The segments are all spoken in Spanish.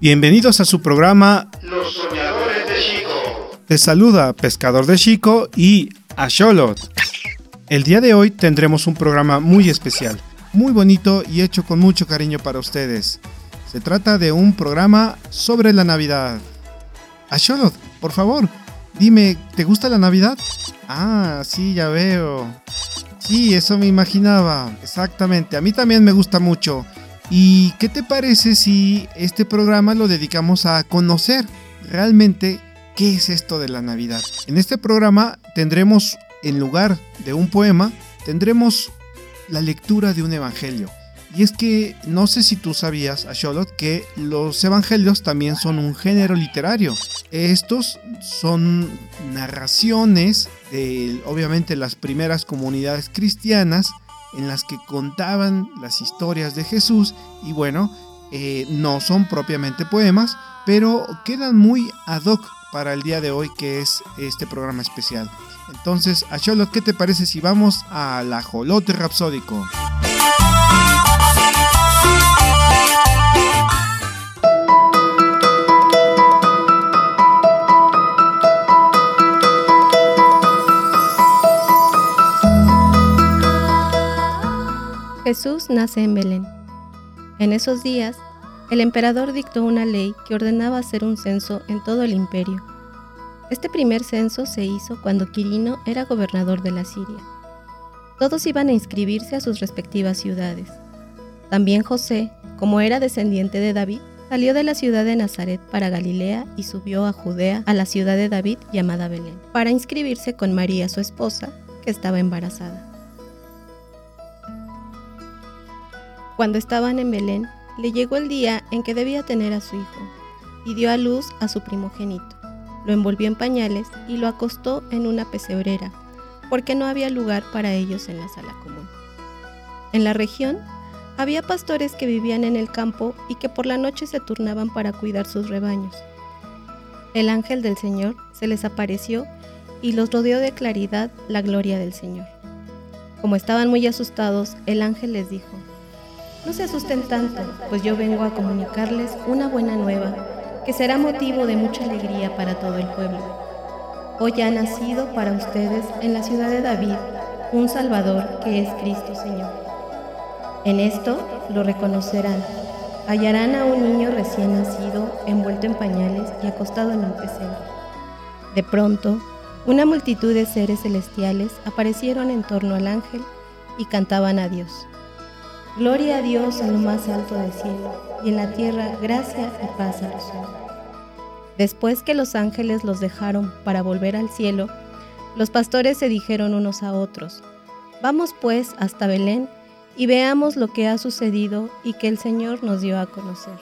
Bienvenidos a su programa Los Soñadores de Chico. Te saluda Pescador de Chico y Asholot. El día de hoy tendremos un programa muy especial, muy bonito y hecho con mucho cariño para ustedes. Se trata de un programa sobre la Navidad. Asholot, por favor, dime, ¿te gusta la Navidad? Ah, sí, ya veo. Sí, eso me imaginaba. Exactamente, a mí también me gusta mucho. ¿Y qué te parece si este programa lo dedicamos a conocer realmente qué es esto de la Navidad? En este programa tendremos, en lugar de un poema, tendremos la lectura de un evangelio. Y es que no sé si tú sabías, Asholot, que los evangelios también son un género literario. Estos son narraciones de, obviamente, las primeras comunidades cristianas en las que contaban las historias de Jesús y bueno, eh, no son propiamente poemas, pero quedan muy ad hoc para el día de hoy que es este programa especial. Entonces, a Charlotte, ¿qué te parece si vamos al ajolote rapsódico? Jesús nace en Belén. En esos días, el emperador dictó una ley que ordenaba hacer un censo en todo el imperio. Este primer censo se hizo cuando Quirino era gobernador de la Siria. Todos iban a inscribirse a sus respectivas ciudades. También José, como era descendiente de David, salió de la ciudad de Nazaret para Galilea y subió a Judea, a la ciudad de David llamada Belén, para inscribirse con María su esposa, que estaba embarazada. Cuando estaban en Belén, le llegó el día en que debía tener a su hijo, y dio a luz a su primogénito. Lo envolvió en pañales y lo acostó en una pesebrera, porque no había lugar para ellos en la sala común. En la región había pastores que vivían en el campo y que por la noche se turnaban para cuidar sus rebaños. El ángel del Señor se les apareció y los rodeó de claridad la gloria del Señor. Como estaban muy asustados, el ángel les dijo, no se asusten tanto, pues yo vengo a comunicarles una buena nueva, que será motivo de mucha alegría para todo el pueblo. Hoy ha nacido para ustedes en la ciudad de David un Salvador que es Cristo Señor. En esto lo reconocerán. Hallarán a un niño recién nacido, envuelto en pañales y acostado en un pesebre. De pronto, una multitud de seres celestiales aparecieron en torno al ángel y cantaban a Dios. Gloria a Dios en lo más alto del cielo y en la tierra gracia y paz a los hombres. Después que los ángeles los dejaron para volver al cielo, los pastores se dijeron unos a otros, Vamos pues hasta Belén y veamos lo que ha sucedido y que el Señor nos dio a conocer.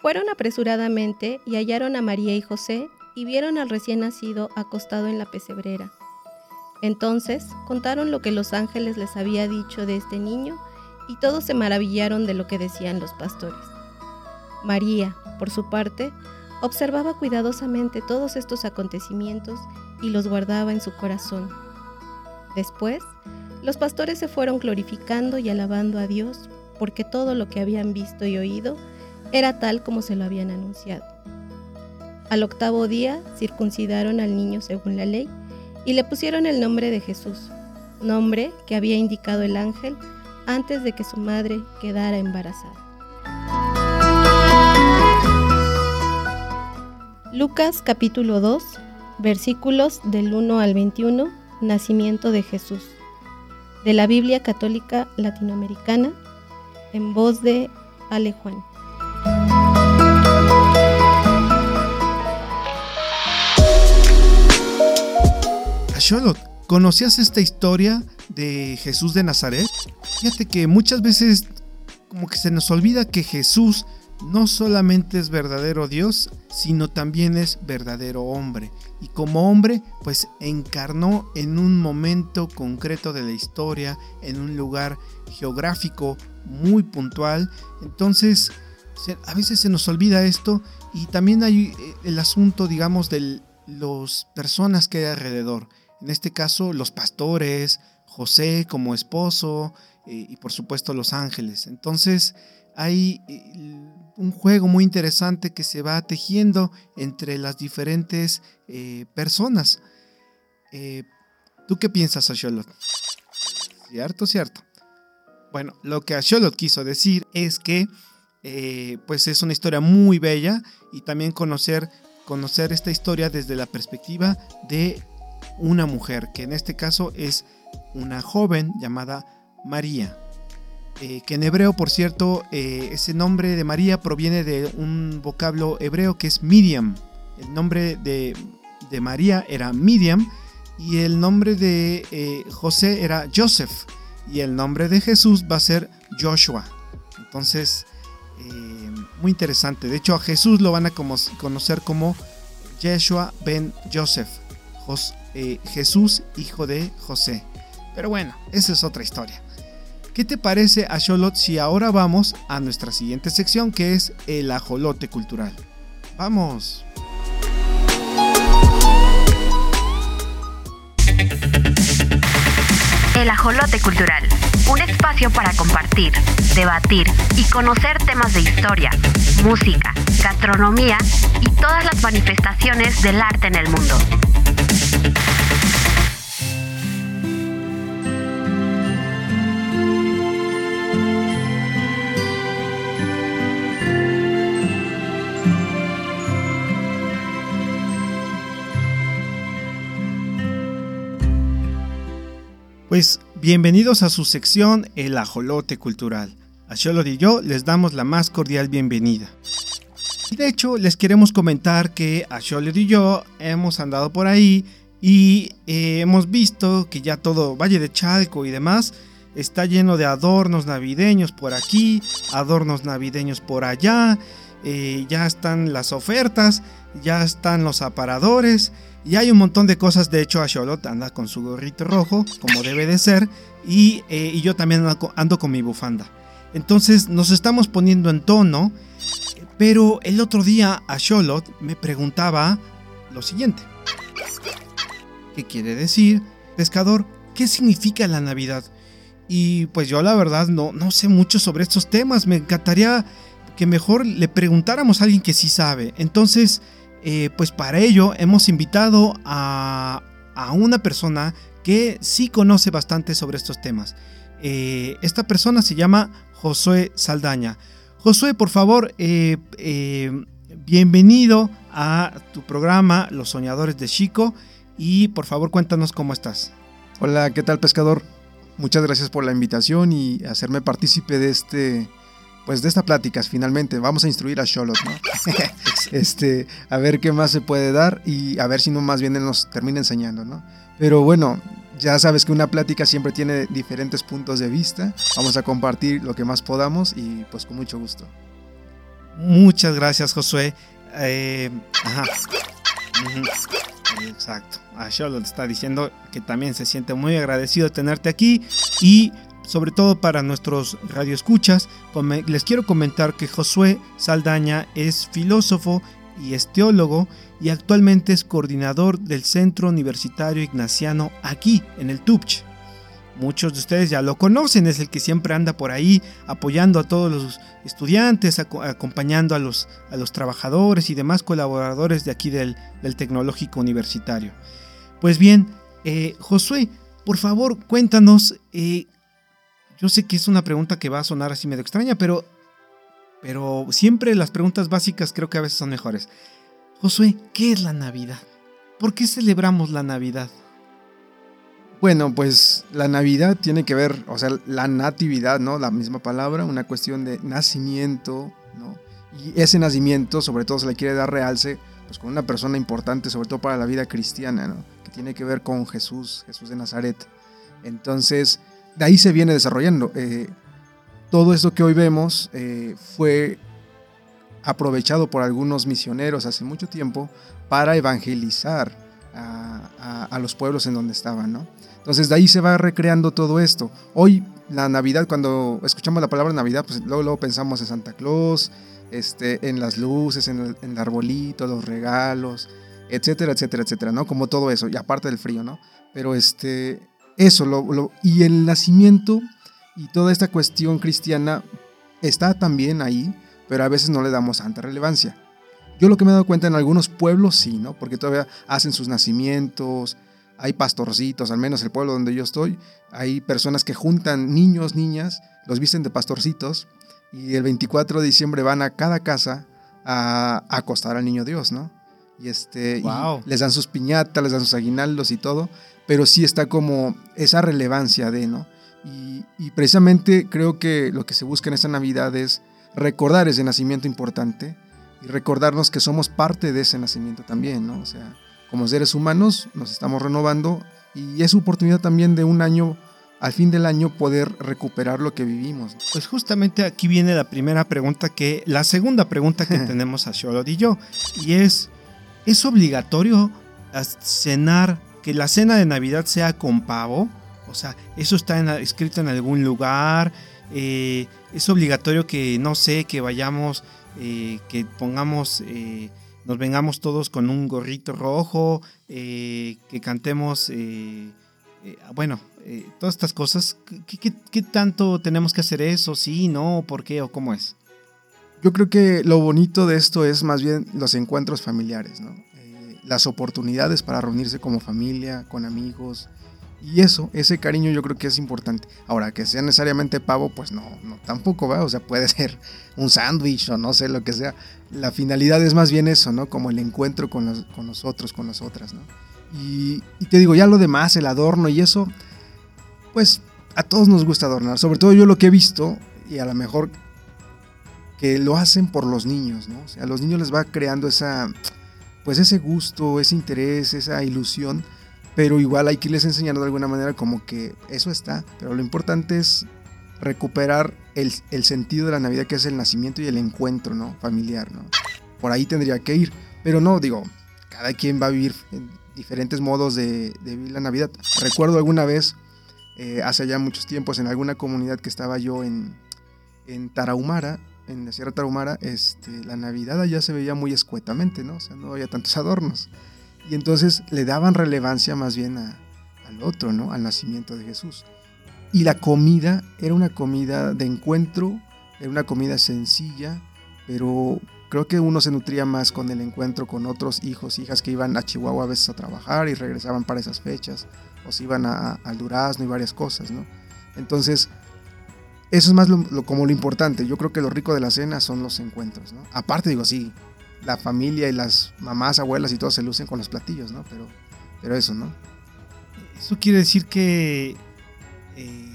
Fueron apresuradamente y hallaron a María y José y vieron al recién nacido acostado en la pesebrera. Entonces contaron lo que los ángeles les había dicho de este niño y todos se maravillaron de lo que decían los pastores. María, por su parte, observaba cuidadosamente todos estos acontecimientos y los guardaba en su corazón. Después, los pastores se fueron glorificando y alabando a Dios porque todo lo que habían visto y oído era tal como se lo habían anunciado. Al octavo día circuncidaron al niño según la ley y le pusieron el nombre de Jesús, nombre que había indicado el ángel antes de que su madre quedara embarazada. Lucas capítulo 2, versículos del 1 al 21, Nacimiento de Jesús, de la Biblia Católica Latinoamericana, en voz de Ale Juan. ¿Conocías esta historia de Jesús de Nazaret? Fíjate que muchas veces como que se nos olvida que Jesús no solamente es verdadero Dios, sino también es verdadero hombre. Y como hombre, pues encarnó en un momento concreto de la historia, en un lugar geográfico muy puntual. Entonces, a veces se nos olvida esto y también hay eh, el asunto, digamos, de las personas que hay alrededor en este caso los pastores, José como esposo eh, y por supuesto los ángeles. Entonces hay, eh, un juego muy interesante que se va tejiendo entre las diferentes eh, personas. ¿Tú qué piensas, Asholot? ¿Cierto, cierto? Bueno, lo que Asholot quiso decir es que pues es una historia muy bella y también conocer, conocer esta historia desde la perspectiva de una mujer, que en este caso es una joven llamada María. Eh, que en hebreo, por cierto, eh, ese nombre de María proviene de un vocablo hebreo que es Miriam. El nombre de, de María era Miriam y el nombre de eh, José era Joseph y el nombre de Jesús va a ser Joshua. Entonces, muy interesante. De hecho, a Jesús lo van a conocer como Yeshua ben Joseph, Jesús hijo de José. Pero bueno, esa es otra historia. ¿Qué te parece, Asholot, si ahora vamos a nuestra siguiente sección que es el ajolote cultural? ¡Vamos! El ajolote cultural, un espacio para compartir, debatir y conocer temas de historia, música, gastronomía y todas las manifestaciones del arte en el mundo. Pues bienvenidos a su sección El Ajolote Cultural. A Sholot y yo les damos la más cordial bienvenida. Y de hecho les queremos comentar que a Sholot y yo hemos andado por ahí y eh, hemos visto que ya todo Valle de Chalco y demás está lleno de adornos navideños por aquí, adornos navideños por allá, eh, ya están las ofertas, ya están los aparadores y hay un montón de cosas, de hecho a Charlotte anda con su gorrito rojo, como debe de ser, y, eh, yo también ando, con mi bufanda. Entonces nos estamos poniendo en tono, pero el otro día a Charlotte me preguntaba lo siguiente. ¿Qué quiere decir, pescador? ¿Qué significa la Navidad? Y pues yo la verdad no, no sé mucho sobre estos temas, me encantaría que mejor le preguntáramos a alguien que sí sabe. Entonces, eh, pues para ello hemos invitado a, una persona que sí conoce bastante sobre estos temas. Eh, esta persona se llama Josué Saldaña. Josué, por favor, eh, bienvenido a tu programa Los Soñadores de Chico y por favor cuéntanos cómo estás. Hola, ¿qué tal pescador? Muchas gracias por la invitación y hacerme partícipe de este pues de esta plática finalmente vamos a instruir a Charlotte, ¿no? este, a ver qué más se puede dar y a ver si no más bien nos termina enseñando, ¿no? Pero bueno, ya sabes que una plática siempre tiene diferentes puntos de vista. Vamos a compartir lo que más podamos y pues con mucho gusto. Muchas gracias, Josué. Eh, ajá. Exacto. A Charlotte está diciendo que también se siente muy agradecido de tenerte aquí y sobre todo para nuestros radioescuchas, les quiero comentar que Josué Saldaña es filósofo y es teólogo y actualmente es coordinador del Centro Universitario Ignaciano aquí en el TUPCH. Muchos de ustedes ya lo conocen, es el que siempre anda por ahí apoyando a todos los estudiantes, acompañando a los, a los trabajadores y demás colaboradores de aquí del, Tecnológico Universitario. Pues bien, eh, Josué, por favor, cuéntanos eh, yo sé que es una pregunta que va a sonar así medio extraña, pero, pero siempre las preguntas básicas creo que a veces son mejores. Josué, ¿qué es la Navidad? ¿Por qué celebramos la Navidad? Bueno, pues la Navidad tiene que ver, o sea, la natividad, ¿no? La misma palabra, una cuestión de nacimiento, ¿no? Y ese nacimiento, sobre todo, se le quiere dar realce, pues con una persona importante, sobre todo para la vida cristiana, ¿no? Que tiene que ver con Jesús, Jesús de Nazaret. Entonces, de ahí se viene desarrollando. Eh, todo esto que hoy vemos eh, fue aprovechado por algunos misioneros hace mucho tiempo para evangelizar a, los pueblos en donde estaban, ¿no? Entonces de ahí se va recreando todo esto. Hoy la Navidad, cuando escuchamos la palabra Navidad, pues luego, pensamos en Santa Claus, este, en las luces, en el, arbolito, los regalos, etcétera, etcétera, etcétera, ¿no? Como todo eso, y aparte del frío, ¿no? Pero este, eso, lo, y el nacimiento y toda esta cuestión cristiana está también ahí, pero a veces no le damos tanta relevancia. Yo lo que me he dado cuenta en algunos pueblos sí, ¿no? Porque todavía hacen sus nacimientos, hay pastorcitos, al menos el pueblo donde yo estoy, hay personas que juntan niños, niñas, los visten de pastorcitos y el 24 de diciembre van a cada casa a, acostar al niño Dios, ¿no? Y, este, Wow. les dan sus piñatas, les dan sus aguinaldos y todo, pero sí está como esa relevancia de, ¿no? Y, y precisamente creo que lo que se busca en esta Navidad es recordar ese nacimiento importante y recordarnos que somos parte de ese nacimiento también, ¿no? O sea, como seres humanos nos estamos renovando y es oportunidad también de un año, al fin del año, poder recuperar lo que vivimos. Pues justamente aquí viene la primera pregunta que, la segunda pregunta que tenemos a Sholot y yo, y es, ¿es obligatorio cenar, que la cena de Navidad sea con pavo? O sea, ¿eso está en- escrito en algún lugar? Eh, ¿Es obligatorio que, no sé, que vayamos, que pongamos, eh, nos vengamos todos con un gorrito rojo, eh, que cantemos, eh, bueno, todas estas cosas, ¿qué, tanto tenemos que hacer eso? ¿Sí, no? ¿Por qué o cómo es? Yo creo que lo bonito de esto es más bien los encuentros familiares, las oportunidades para reunirse como familia, con amigos. Y eso, ese cariño yo creo que es importante. Ahora, que sea necesariamente pavo, pues no, no tampoco va. O sea, puede ser un sándwich o no sé lo que sea. La finalidad es más bien eso, ¿no? Como el encuentro con, los, con nosotros, con las otras, ¿no? Y, y te digo, ya lo demás, el adorno y eso, pues a todos nos gusta adornar. Sobre todo yo lo que he visto, y a lo mejor que lo hacen por los niños, ¿no? O sea, a los niños les va creando esa, pues ese gusto, ese interés, esa ilusión, pero igual hay que irles enseñando de alguna manera como que eso está, pero lo importante es recuperar el, el sentido de la Navidad que es el nacimiento y el encuentro, ¿no? Familiar, ¿no? Por ahí tendría que ir, pero no, digo, cada quien va a vivir en diferentes modos de, de vivir la Navidad. Recuerdo alguna vez, eh, hace ya muchos tiempos, en alguna comunidad que estaba yo en, en Tarahumara, en la Sierra Tarahumara, este, la Navidad allá se veía muy escuetamente, ¿no? O sea, no había tantos adornos. Y entonces le daban relevancia más bien a- al otro, ¿no? Al nacimiento de Jesús. Y la comida era una comida de encuentro, era una comida sencilla, pero creo que uno se nutría más con el encuentro con otros hijos, hijas que iban a Chihuahua a veces a trabajar y regresaban para esas fechas, o se iban a- al Durazno y varias cosas, ¿no? Entonces, eso es más lo- lo- como lo importante. Yo creo que lo rico de la cena son los encuentros. Aparte, digo, sí, la familia y las mamás, abuelas y todos se lucen con los platillos, ¿no? Pero, pero eso, ¿no? Eso quiere decir que... eh,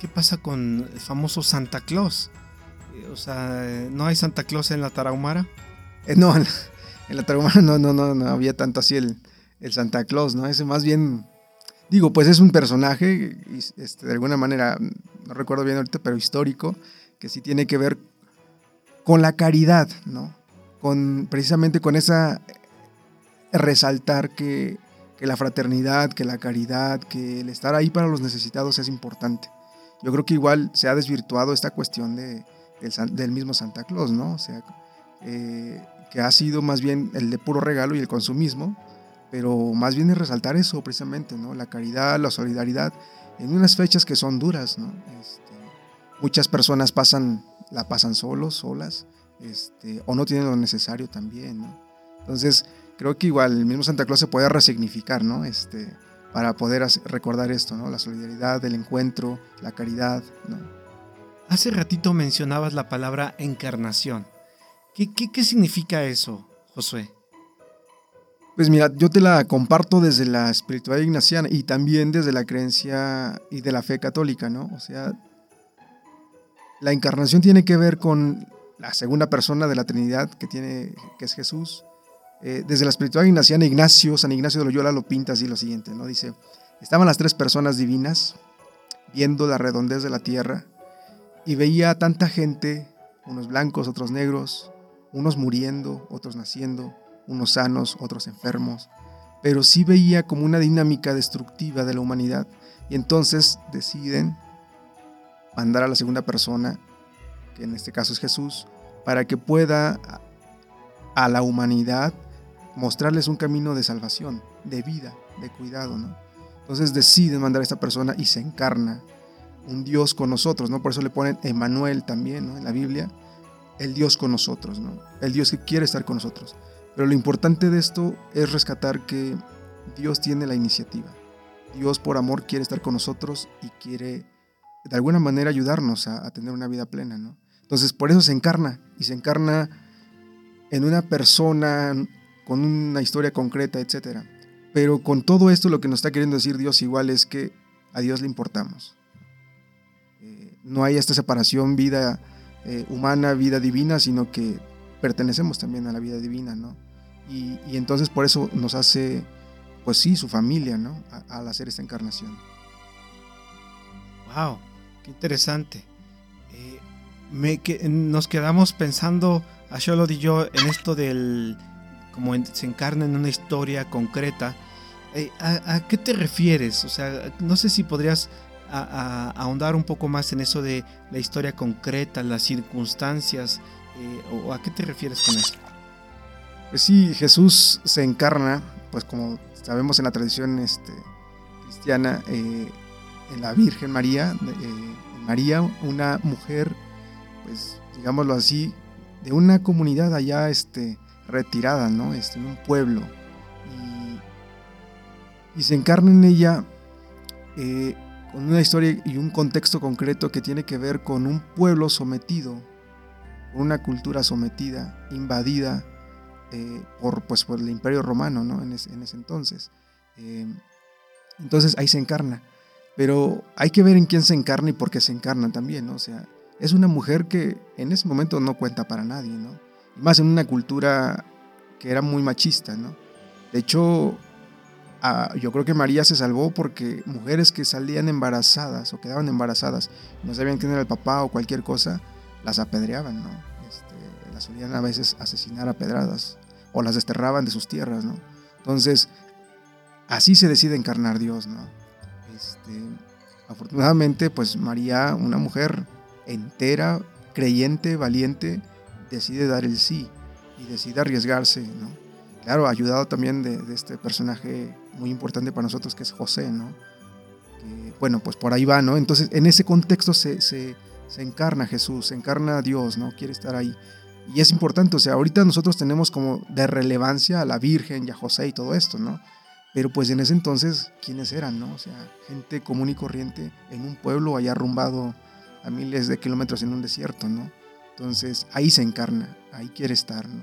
¿Qué pasa con el famoso Santa Claus? Eh, O sea, ¿no hay Santa Claus en la Tarahumara? Eh, no, en la, en la Tarahumara no, no, no, no había tanto así el, el Santa Claus, ¿no? Ese más bien, digo, pues es un personaje, este, de alguna manera, no recuerdo bien ahorita, pero histórico, que sí tiene que ver con la caridad, ¿no? Con, precisamente con esa resaltar que, que la fraternidad, que la caridad, que el estar ahí para los necesitados es importante. Yo creo que igual se ha desvirtuado esta cuestión de, del, del mismo Santa Claus, ¿no? O sea, eh, que ha sido más bien el de puro regalo y el consumismo, pero más bien es resaltar eso precisamente, ¿no? La caridad, la solidaridad, en unas fechas que son duras, ¿no? Este, muchas personas pasan, la pasan solos, solas, este, o no tienen lo necesario también, ¿no? Entonces, creo que igual el mismo Santa Claus se puede resignificar, ¿no? Este, para poder recordar esto, ¿no? La solidaridad, el encuentro, la caridad, ¿no? Hace ratito mencionabas la palabra encarnación. ¿Qué, qué, qué significa eso, Josué? Pues mira, yo te la comparto desde la espiritualidad ignaciana y también desde la creencia y de la fe católica, ¿no? O sea, la encarnación tiene que ver con la segunda persona de la Trinidad que tiene, que es Jesús. Eh, desde la espiritualidad ignaciana, Ignacio, San Ignacio de Loyola lo pinta así lo siguiente, ¿no? Dice, estaban las tres personas divinas viendo la redondez de la tierra y veía tanta gente, unos blancos, otros negros, unos muriendo, otros naciendo, unos sanos, otros enfermos, pero sí veía como una dinámica destructiva de la humanidad y entonces deciden mandar a la segunda persona, que en este caso es Jesús, para que pueda a- la humanidad mostrarles un camino de salvación, de vida, de cuidado, ¿no? Entonces deciden mandar a esta persona y se encarna un Dios con nosotros, ¿no? Por eso le ponen Emanuel también, ¿no? En la Biblia, el Dios con nosotros, ¿no? El Dios que quiere estar con nosotros. Pero lo importante de esto es rescatar que Dios tiene la iniciativa. Dios por amor quiere estar con nosotros y quiere de alguna manera ayudarnos a, tener una vida plena, ¿no? Entonces por eso se encarna y se encarna en una persona con una historia concreta, etc. Pero con todo esto lo que nos está queriendo decir Dios igual es que a Dios le importamos. Eh, no hay esta separación vida eh, humana, vida divina, sino que pertenecemos también a la vida divina, ¿no? Y, entonces por eso nos hace, pues sí, su familia, ¿no? Al hacer esta encarnación. Wow, qué interesante. Eh, nos quedamos pensando, a Sholod y yo, en esto del. como en- se encarna en una historia concreta. Eh, ¿a, qué te refieres? O sea, no sé si podrías ahondar un poco más en eso de la historia concreta, las circunstancias, eh, o a qué te refieres con eso. Pues sí, Jesús se encarna, pues como sabemos en la tradición este, cristiana, en la Virgen María, eh, María, una mujer, pues digámoslo así, de una comunidad allá este, retirada, ¿no? Este, en un pueblo. Y, se encarna en ella eh, con una historia y un contexto concreto que tiene que ver con un pueblo sometido, con una cultura sometida, invadida, eh, por, pues, por el imperio romano ¿no? en, ese, en ese entonces. Entonces ahí se encarna. Pero hay que ver en quién se encarna y por qué se encarna también. ¿no? O sea, es una mujer que en ese momento no cuenta para nadie. ¿no? Más en una cultura que era muy machista. ¿no? De hecho, a- yo creo que María se salvó porque mujeres que salían embarazadas o quedaban embarazadas, no sabían quién era el papá o cualquier cosa, las apedreaban, ¿no? Este, las solían a veces asesinar a pedradas o las desterraban de sus tierras, ¿no? Entonces, así se decide encarnar Dios, ¿no? Este, afortunadamente, pues María, una mujer entera, creyente, valiente, decide dar el sí y decide arriesgarse, ¿no? Claro, ayudado también de, este personaje muy importante para nosotros que es José, ¿no? Bueno, pues por ahí va, ¿no? Entonces, en ese contexto se, se, se encarna Jesús, se encarna Dios, ¿no? Quiere estar ahí. Y es importante, o sea, ahorita nosotros tenemos como de relevancia a la Virgen y a José y todo esto, ¿no? Pero pues en ese entonces, ¿quiénes eran, no? O sea, gente común y corriente en un pueblo allá arrumbado a miles de kilómetros en un desierto, ¿no? Entonces, ahí se encarna, ahí quiere estar, ¿no?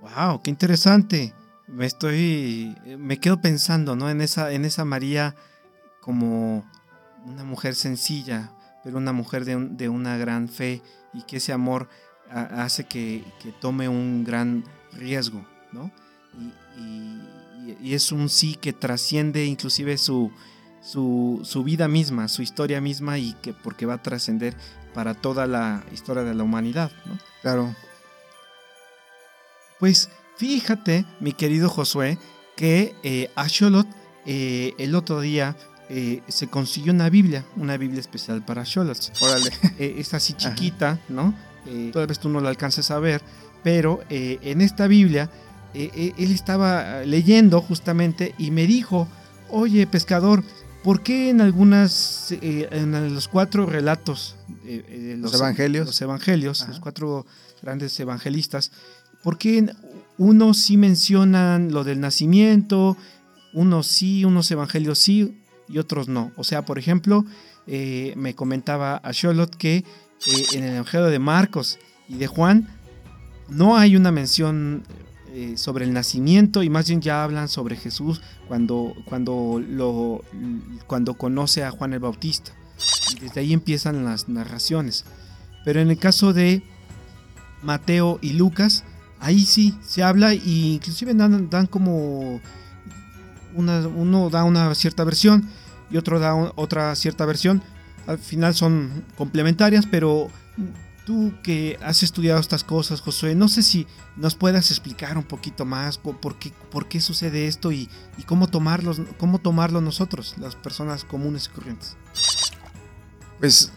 Wow, qué interesante. Me estoy, me quedo pensando, ¿no? En esa, en esa María como una mujer sencilla, pero una mujer de, de una gran fe y que ese amor hace que, que tome un gran riesgo, ¿no? Y, y- y es un sí que trasciende inclusive su, su, su vida misma, su historia misma y que porque va a trascender para toda la historia de la humanidad, ¿no? Claro. Pues fíjate, mi querido Josué, que eh, Asholot eh, el otro día eh, se consiguió una Biblia, una Biblia especial para Asholots. Órale. Eh, es así chiquita, ¿no? Eh, tal vez tú no la alcances a ver, pero en esta Biblia eh, eh, él estaba leyendo justamente y me dijo, oye pescador, ¿por qué en algunas, eh, en los cuatro relatos, eh, eh, Los evangelios. los evangelios, Ajá. los cuatro grandes evangelistas, ¿por qué unos sí mencionan lo del nacimiento, unos sí, unos evangelios sí y otros no? O sea, por ejemplo, eh, me comentaba a Charlotte que eh, en el Evangelio de Marcos y de Juan no hay una mención eh, sobre el nacimiento y más bien ya hablan sobre Jesús cuando, cuando, lo, cuando conoce a Juan el Bautista. Desde ahí empiezan las narraciones. Pero en el caso de Mateo y Lucas, ahí sí se habla e inclusive dan, dan como una, uno da una cierta versión y otro da otra cierta versión. Al final son complementarias, pero tú que has estudiado estas cosas, Josué, no sé si nos puedas explicar un poquito más po- por qué, sucede esto y, cómo, tomarlos, cómo tomarlo nosotros, las personas comunes y corrientes. Pues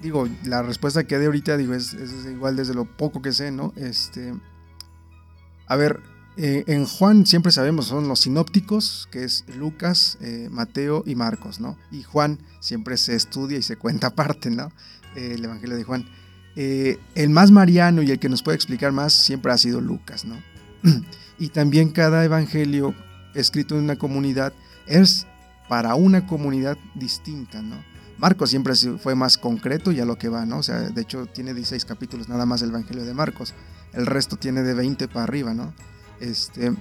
digo, la respuesta que dé ahorita digo es, es igual desde lo poco que sé, ¿no? Este, a ver, eh, en Juan siempre sabemos son los sinópticos, que es Lucas, eh, Mateo y Marcos, ¿no? Y Juan siempre se estudia y se cuenta aparte, ¿no? Eh, el Evangelio de Juan. Eh, el más mariano y el que nos puede explicar más siempre ha sido Lucas, ¿no? y también cada evangelio escrito en una comunidad es para una comunidad distinta, ¿no? Marcos siempre fue más concreto y a lo que va, ¿no? O sea, de hecho tiene 16 capítulos nada más el Evangelio de Marcos. El resto tiene de 20 para arriba, ¿no? Este,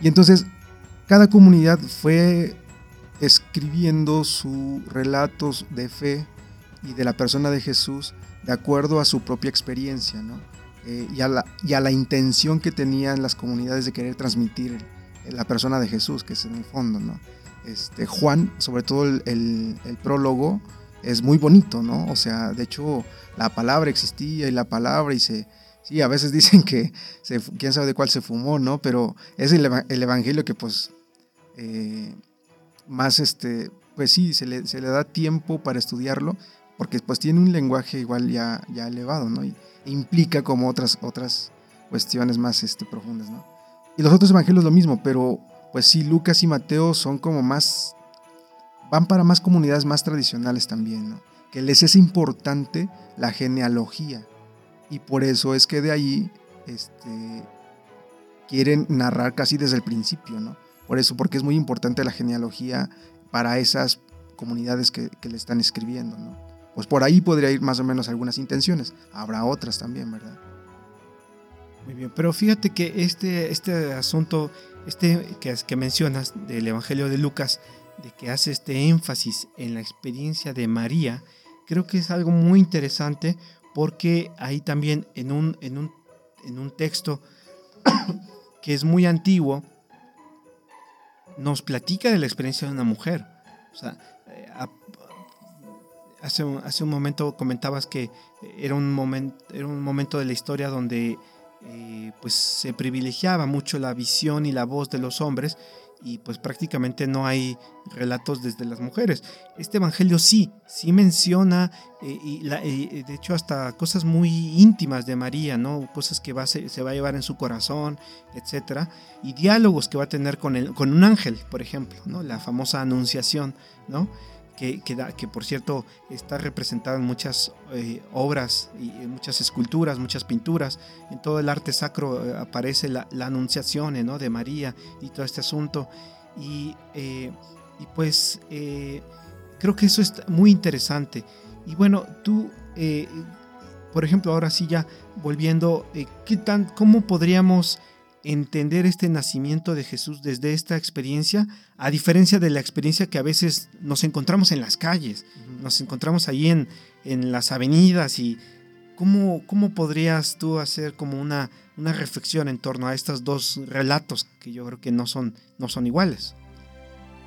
y entonces cada comunidad fue escribiendo sus relatos de fe y de la persona de Jesús de acuerdo a su propia experiencia, ¿no? Eh, y, a la, y, a la, intención que tenían las comunidades de querer transmitir la persona de Jesús, que es en el fondo, ¿no? Este, Juan, sobre todo el, el, prólogo, es muy bonito, ¿no? O sea, de hecho, la palabra existía y la palabra y se... A veces dicen que quién sabe de cuál se fumó, ¿no? Pero es el, el evangelio que pues eh, más, este, pues sí, se le, se le da tiempo para estudiarlo porque pues tiene un lenguaje igual ya, ya elevado, ¿no? Y implica como otras, otras cuestiones más este, profundas, ¿no? Y los otros evangelios lo mismo, pero pues sí, Lucas y Mateo son como más, van para más comunidades más tradicionales también, ¿no? Que les es importante la genealogía. Y por eso es que de ahí este, quieren narrar casi desde el principio, ¿no? Por eso, porque es muy importante la genealogía para esas comunidades que, que le están escribiendo, ¿no? Pues por ahí podría ir más o menos algunas intenciones. Habrá otras también, ¿verdad? Muy bien, pero fíjate que este, este asunto, este que, que mencionas del Evangelio de Lucas, de que hace este énfasis en la experiencia de María, creo que es algo muy interesante porque ahí también en un, en un, en un texto que es muy antiguo, nos platica de la experiencia de una mujer. O sea, eh, hace, un, momento comentabas que era un, momento era un momento de la historia donde eh, pues se privilegiaba mucho la visión y la voz de los hombres y pues prácticamente no hay relatos desde las mujeres. Este evangelio sí, sí menciona eh, y de hecho hasta cosas muy íntimas de María, ¿no? Cosas que se, va a llevar en su corazón, etcétera, y diálogos que va a tener con, con un ángel, por ejemplo, ¿no? La famosa anunciación, ¿no? Que, que, por cierto está representada en muchas eh, obras, y en muchas esculturas, muchas pinturas. En todo el arte sacro eh, aparece la, la anunciación ¿no? de María y todo este asunto. Y, eh, y pues creo que eso es muy interesante. Y bueno, tú, por ejemplo, ahora sí ya volviendo, ¿qué tan, ¿cómo podríamos entender este nacimiento de Jesús desde esta experiencia, a diferencia de la experiencia que a veces nos encontramos en las calles, nos encontramos ahí en, en las avenidas y ¿cómo, cómo podrías tú hacer como una, una reflexión en torno a estos dos relatos que yo creo que no son, no son iguales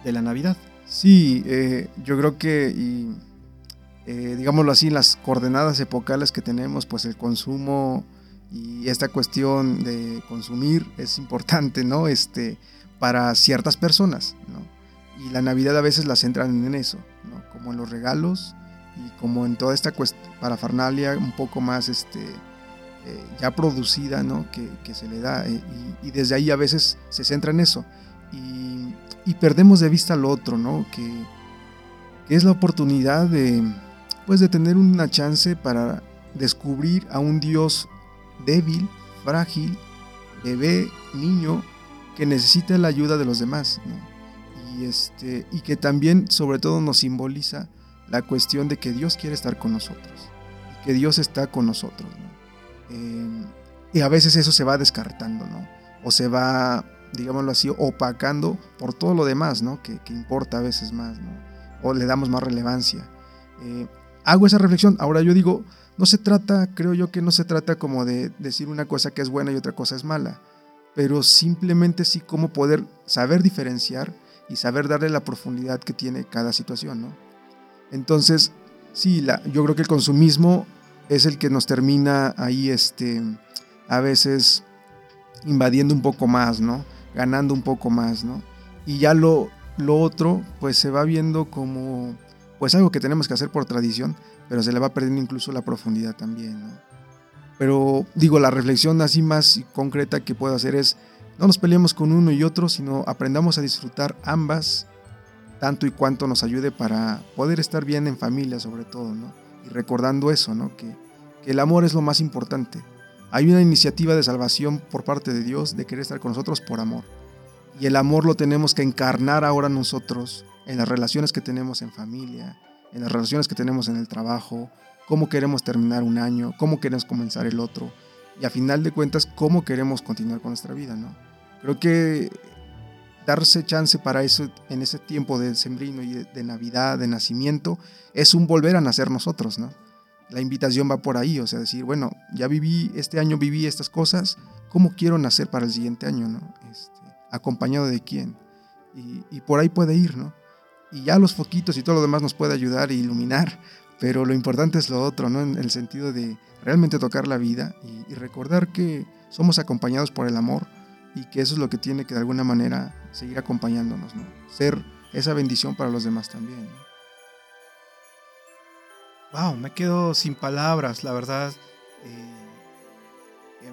de la Navidad? Sí, eh, yo creo que, y, eh, digámoslo así, las coordenadas epocales que tenemos, pues el consumo y esta cuestión de consumir es importante, ¿no? Este, para ciertas personas, ¿no? Y la Navidad a veces la centran en eso, ¿no? Como en los regalos y como en toda esta parafernalia un poco más, este, eh, ya producida, ¿no? Que, se le da eh, y, desde ahí a veces se centra en eso y, y perdemos de vista lo otro, ¿no? Que, que es la oportunidad de, pues, de tener una chance para descubrir a un Dios débil, frágil, bebé, niño, que necesita la ayuda de los demás. Y, este, y que también, sobre todo, nos simboliza la cuestión de que Dios quiere estar con nosotros, que Dios está con nosotros. Eh, y a veces eso se va descartando, ¿no? o se va, digámoslo así, opacando por todo lo demás, ¿no? que, importa a veces más, ¿no? o le damos más relevancia. Eh, hago esa reflexión, ahora yo digo, no se trata, creo yo que no se trata como de decir una cosa que es buena y otra cosa es mala, pero simplemente sí cómo poder saber diferenciar y saber darle la profundidad que tiene cada situación, ¿no? Entonces, sí, la, yo creo que el consumismo es el que nos termina ahí, este, a veces invadiendo un poco más, ¿no? Ganando un poco más, ¿no? Y ya lo, lo otro, pues se va viendo como, pues algo que tenemos que hacer por tradición, pero se le va perdiendo incluso la profundidad también. Pero digo, la reflexión así más concreta que puedo hacer es, no nos peleemos con uno y otro, sino aprendamos a disfrutar ambas, tanto y cuanto nos ayude para poder estar bien en familia sobre todo, ¿no? Y recordando eso, ¿no? Que, que el amor es lo más importante. Hay una iniciativa de salvación por parte de Dios de querer estar con nosotros por amor. Y el amor lo tenemos que encarnar ahora nosotros en las relaciones que tenemos en familia, en las relaciones que tenemos en el trabajo, cómo queremos terminar un año, cómo queremos comenzar el otro y a final de cuentas cómo queremos continuar con nuestra vida, ¿no? Creo que darse chance para eso en ese tiempo de sembrino y de, Navidad, de nacimiento, es un volver a nacer nosotros, ¿no? La invitación va por ahí, o sea, decir, bueno, ya viví, este año viví estas cosas, ¿cómo quiero nacer para el siguiente año, ¿no? Este, acompañado de quién. Y, y, por ahí puede ir, ¿no? Y ya los foquitos y todo lo demás nos puede ayudar e iluminar, pero lo importante es lo otro, ¿no? En el sentido de realmente tocar la vida y, recordar que somos acompañados por el amor y que eso es lo que tiene que de alguna manera seguir acompañándonos, ¿no? Ser esa bendición para los demás también. Wow, me quedo sin palabras, la verdad. Eh,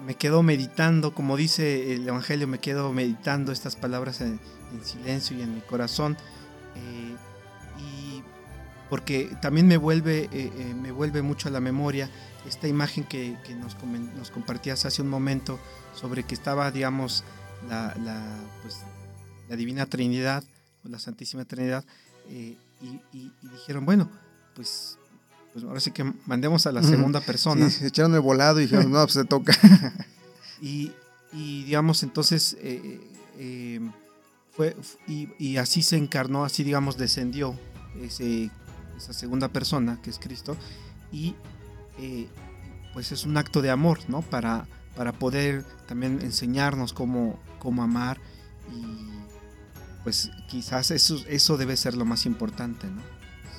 me quedo meditando, como dice el Evangelio, me quedo meditando estas palabras en, silencio y en mi corazón. Eh, y porque también me vuelve, eh, me vuelve mucho a la memoria esta imagen que, nos, nos, compartías hace un momento sobre que estaba, digamos, la, pues, la Divina Trinidad o la Santísima Trinidad eh, y, dijeron, bueno, pues, pues ahora sí que mandemos a la segunda persona. se echaron el volado y dijeron, no, pues se toca. y, digamos, entonces, eh, eh, fue, y, así se encarnó, así digamos, descendió ese, esa segunda persona que es Cristo y eh, pues es un acto de amor, ¿no? Para, para poder también enseñarnos cómo, cómo amar y pues quizás eso, eso debe ser lo más importante, ¿no?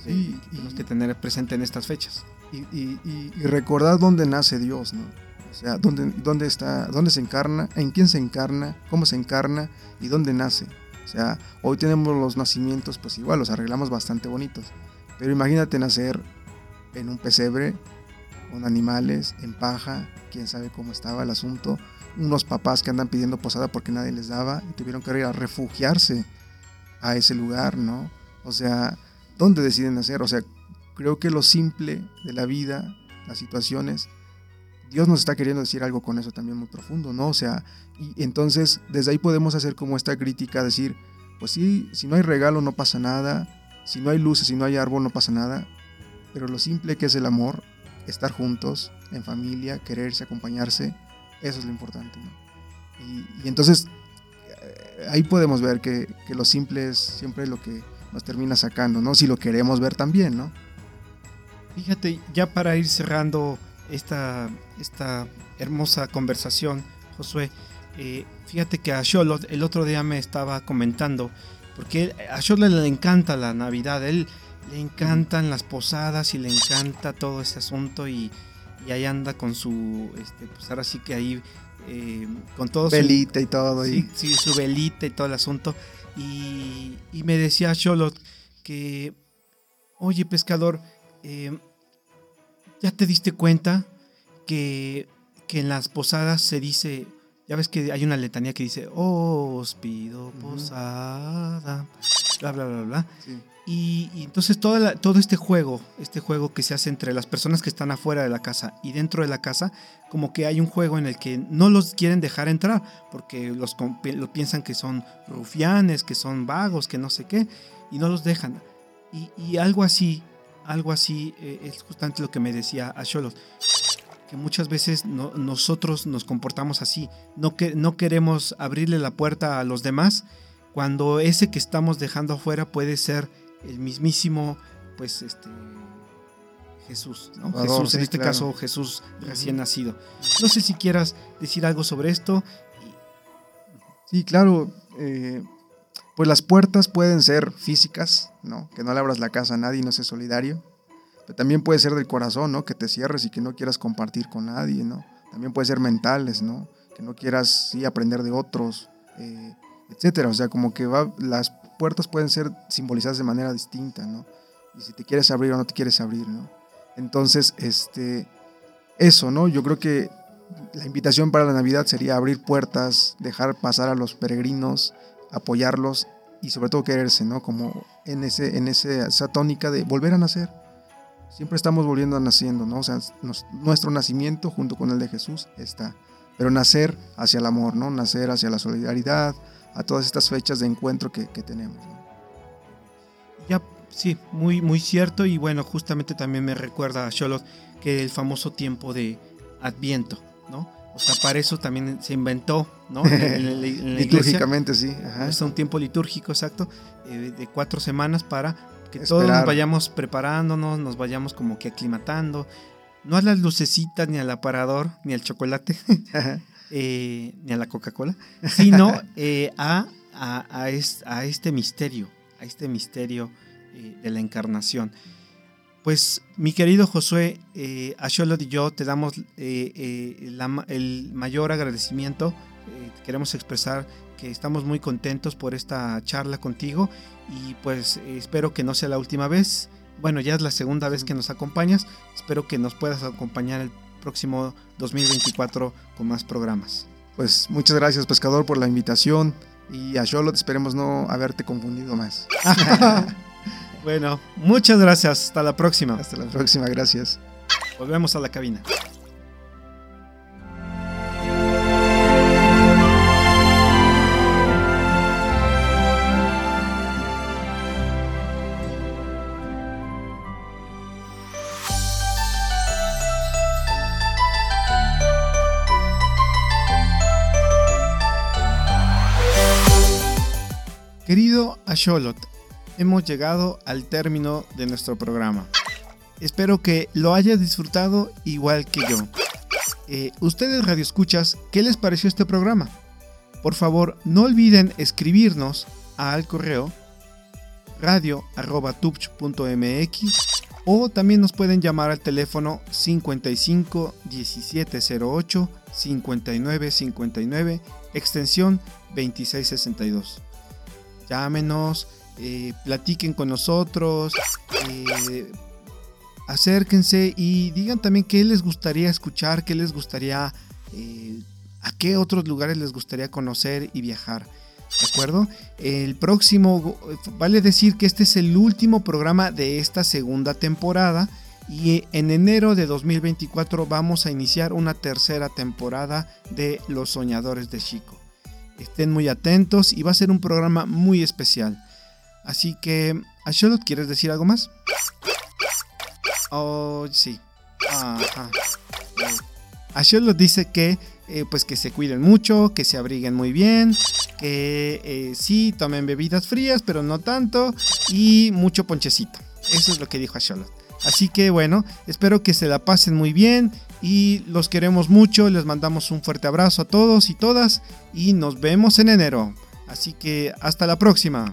Sí, tenemos que tener presente en estas fechas. Y, y, recordar dónde nace Dios, ¿no? O sea, dónde, dónde está, dónde se encarna, en quién se encarna, cómo se encarna y dónde nace. O sea, hoy tenemos los nacimientos, pues igual los arreglamos bastante bonitos. Pero imagínate nacer en un pesebre con animales, en paja, quién sabe cómo estaba el asunto, unos papás que andan pidiendo posada porque nadie les daba y tuvieron que ir a refugiarse a ese lugar, ¿no? O sea, ¿dónde deciden hacer? O sea, creo que lo simple de la vida, las situaciones, Dios nos está queriendo decir algo con eso también muy profundo, ¿no? O sea, y entonces desde ahí podemos hacer como esta crítica, decir, pues sí, si no hay regalo no pasa nada, si no hay luces, si no hay árbol no pasa nada, pero lo simple que es el amor estar juntos, en familia, quererse, acompañarse, eso es lo importante. Y, entonces eh, ahí podemos ver que, lo simple es siempre lo que nos termina sacando, ¿no? Si lo queremos ver también, ¿no? Fíjate, ya para ir cerrando esta, esta hermosa conversación, Josué, eh, fíjate que a Sholot el otro día me estaba comentando, porque a Sholot le encanta la Navidad, él le encantan las posadas y le encanta todo ese asunto y, ahí anda con su, este, pues ahora sí que ahí, eh, con todo velita y todo. Sí, sí, su velita y todo el asunto. Y, me decía Charlotte que, oye pescador, eh, ¿ya te diste cuenta que, que en las posadas se dice, ya ves que hay una letanía que dice, os pido posada, bla, bla, bla, bla. Sí. Y, entonces todo, todo este juego, este juego que se hace entre las personas que están afuera de la casa y dentro de la casa, como que hay un juego en el que no los quieren dejar entrar, porque los lo piensan que son rufianes, que son vagos, que no sé qué, y no los dejan. Y, algo así, algo así eh, es justamente lo que me decía a Cholos, que muchas veces nosotros nos comportamos así, no, que, no queremos abrirle la puerta a los demás, cuando ese que estamos dejando afuera puede ser el mismísimo, pues, este, Jesús, ¿no? Jesús, en este caso Jesús recién nacido. No sé si quieras decir algo sobre esto. Sí, claro. Eh, pues las puertas pueden ser físicas, ¿no? Que no le abras la casa a nadie y no seas solidario. Pero también puede ser del corazón, ¿no? Que te cierres y que no quieras compartir con nadie, ¿no? También puede ser mentales, ¿no? Que no quieras, sí, aprender de otros, eh, etcétera. O sea, como que va, las puertas pueden ser simbolizadas de manera distinta, ¿no? Y si te quieres abrir o no te quieres abrir, ¿no? Entonces, este, eso, ¿no? Yo creo que la invitación para la Navidad sería abrir puertas, dejar pasar a los peregrinos, apoyarlos y sobre todo quererse, ¿no? Como en, ese, en esa tónica de volver a nacer. siempre estamos volviendo a naciendo, ¿no? O sea, nuestro nacimiento junto con el de Jesús está. Pero nacer hacia el amor, ¿no? Nacer hacia la solidaridad, a todas estas fechas de encuentro que, tenemos. Ya, sí, muy, muy cierto. Y bueno, justamente también me recuerda a Charlotte que el famoso tiempo de Adviento, ¿no? O sea, para eso también se inventó, ¿no? En, en- en la-. Litúrgicamente, sí. ajá. Es un tiempo litúrgico, exacto, eh, de cuatro semanas para que todos nos vayamos preparándonos, nos vayamos como que aclimatando. No a las lucecitas, ni al aparador, ni al chocolate, eh, ni a la Coca-Cola, sino eh, a, a, a es- a este misterio, a este misterio de la encarnación. Pues mi querido Josué, eh, a Charlotte y yo te damos eh, eh, la el mayor agradecimiento. Eh, queremos expresar que estamos muy contentos por esta charla contigo y pues espero que no sea la última vez. Bueno, ya es la segunda vez que nos acompañas. Espero que nos puedas acompañar el próximo 2024 con más programas. Pues muchas gracias, pescador, por la invitación. Y a esperemos no haberte confundido más. Bueno, muchas gracias. Hasta la próxima. Hasta la próxima, gracias. Volvemos a la cabina. Querido Asholot, hemos llegado al término de nuestro programa. Espero que lo hayas disfrutado igual que yo. Eh, ustedes radioescuchas, ¿qué les pareció este programa? Por favor, no olviden escribirnos al correo radio@tupch.mx o también nos pueden llamar al teléfono 55 1708 59 59 extensión 2662. Llámenos, eh, platiquen con nosotros, eh, acérquense y digan también qué les gustaría escuchar, qué les gustaría, eh, a qué otros lugares les gustaría conocer y viajar. ¿De acuerdo? El próximo, vale decir que este es el último programa de esta segunda temporada y en enero de 2024 vamos a iniciar una tercera temporada de Los Soñadores de Chico. Estén muy atentos y va a ser un programa muy especial. Así que, ¿a Charlotte quieres decir algo más? Oh, sí. Ajá. Eh, A Charlotte dice que eh, pues que se cuiden mucho, que se abriguen muy bien, que eh, sí tomen bebidas frías, pero no tanto, y mucho ponchecito. Eso es lo que dijo a Charlotte. Así que bueno, espero que se la pasen muy bien y los queremos mucho, les mandamos un fuerte abrazo a todos y todas y nos vemos en enero. Así que hasta la próxima.